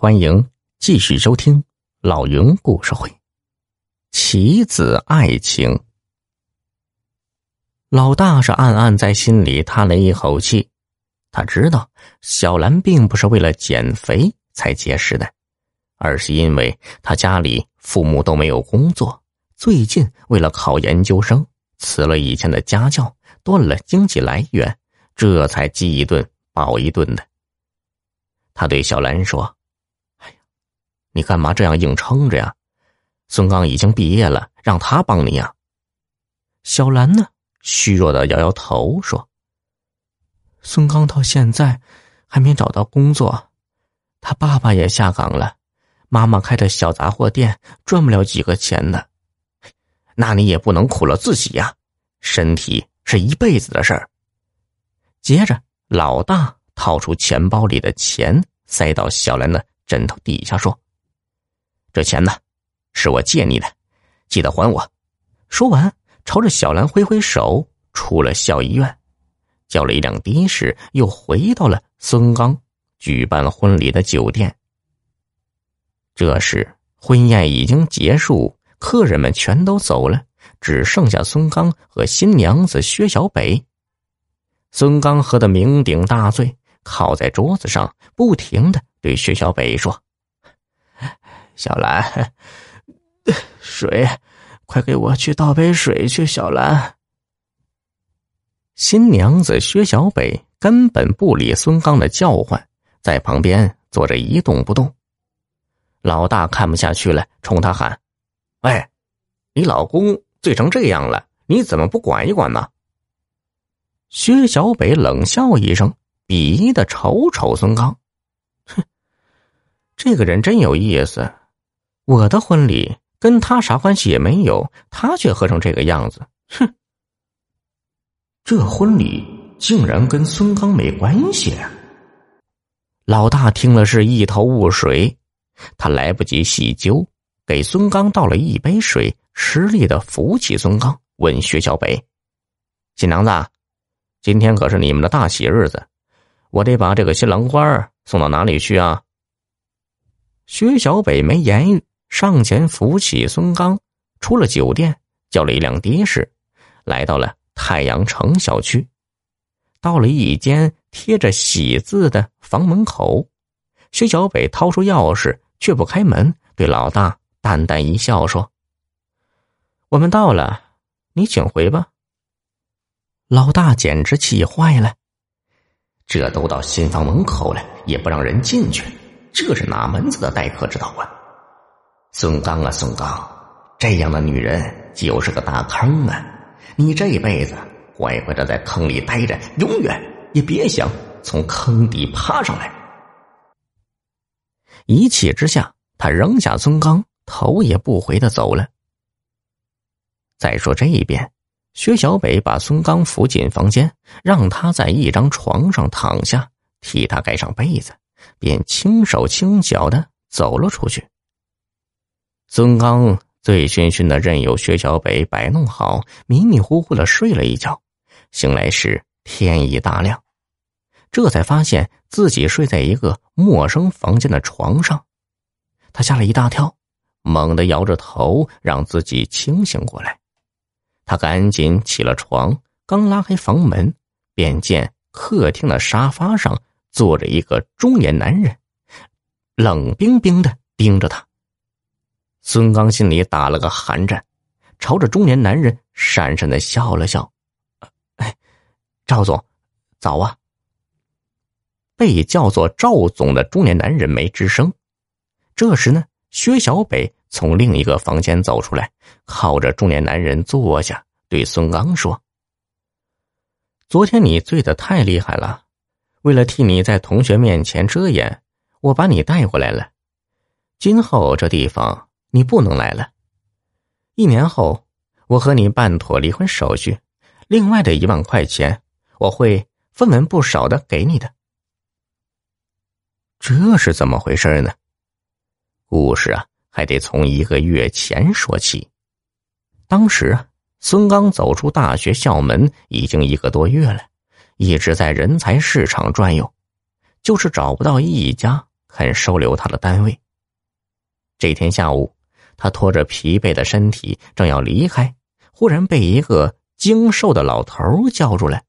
欢迎继续收听老云故事会，《棋子爱情》。老大是暗暗在心里叹了一口气，他知道小兰并不是为了减肥才节食的，而是因为他家里父母都没有工作，最近为了考研究生辞了以前的家教，断了经济来源，这才饥一顿饱一顿的。他对小兰说。你干嘛这样硬撑着呀？孙刚已经毕业了，让他帮你呀。小兰呢，虚弱的摇摇头说：“孙刚到现在还没找到工作，他爸爸也下岗了，妈妈开的小杂货店赚不了几个钱的。那你也不能苦了自己呀，身体是一辈子的事儿。”接着，老大掏出钱包里的钱，塞到小兰的枕头底下说。这钱呢，是我借你的，记得还我。说完，朝着小兰挥挥手，出了校医院，叫了一辆的士，又回到了孙刚举办婚礼的酒店。这时，婚宴已经结束，客人们全都走了，只剩下孙刚和新娘子薛小北。孙刚喝得酩酊大醉，靠在桌子上，不停的对薛小北说。小兰，水，快给我去倒杯水去。小兰，新娘子薛小北根本不理孙刚的叫唤，在旁边坐着一动不动。老大看不下去了，冲他喊：“喂，你老公醉成这样了，你怎么不管一管呢？”薛小北冷笑一声，鄙夷的瞅瞅孙刚，哼，这个人真有意思。我的婚礼跟他啥关系也没有，他却喝成这个样子，哼！这婚礼竟然跟孙刚没关系。老大听了是一头雾水，他来不及细究，给孙刚倒了一杯水，吃力的扶起孙刚，问薛小北：“新娘子，今天可是你们的大喜日子，我得把这个新郎官送到哪里去啊？”薛小北没言语。上前扶起孙刚，出了酒店，叫了一辆的士，来到了太阳城小区。到了一间贴着“喜”字的房门口，薛小北掏出钥匙，却不开门，对老大淡淡一笑，说：“我们到了，你请回吧。”老大简直气坏了，这都到新房门口了，也不让人进去，这是哪门子的待客之道啊！孙刚啊，孙刚，这样的女人就是个大坑啊！你这辈子乖乖的在坑里待着，永远也别想从坑底爬上来。一气之下，他扔下孙刚，头也不回的走了。再说这一边，薛小北把孙刚扶进房间，让他在一张床上躺下，替他盖上被子，便轻手轻脚的走了出去。孙刚醉醺醺的，任由薛小北摆弄好，迷迷糊糊的睡了一觉。醒来时天已大亮，这才发现自己睡在一个陌生房间的床上，他吓了一大跳，猛地摇着头让自己清醒过来。他赶紧起了床，刚拉开房门，便见客厅的沙发上坐着一个中年男人，冷冰冰的盯着他。孙刚心里打了个寒战，朝着中年男人讪讪的笑了笑：“哎，赵总，早啊。”被叫做赵总的中年男人没吱声。这时呢，薛小北从另一个房间走出来，靠着中年男人坐下，对孙刚说：“昨天你醉得太厉害了，为了替你在同学面前遮掩，我把你带回来了。今后这地方……”你不能来了。一年后，我和你办妥离婚手续，另外的一万块钱，我会分文不少的给你的。这是怎么回事呢？故事啊，还得从一个月前说起。当时啊，孙刚走出大学校门已经一个多月了，一直在人才市场转悠，就是找不到一家肯收留他的单位。这天下午，他拖着疲惫的身体正要离开，忽然被一个精瘦的老头叫住了。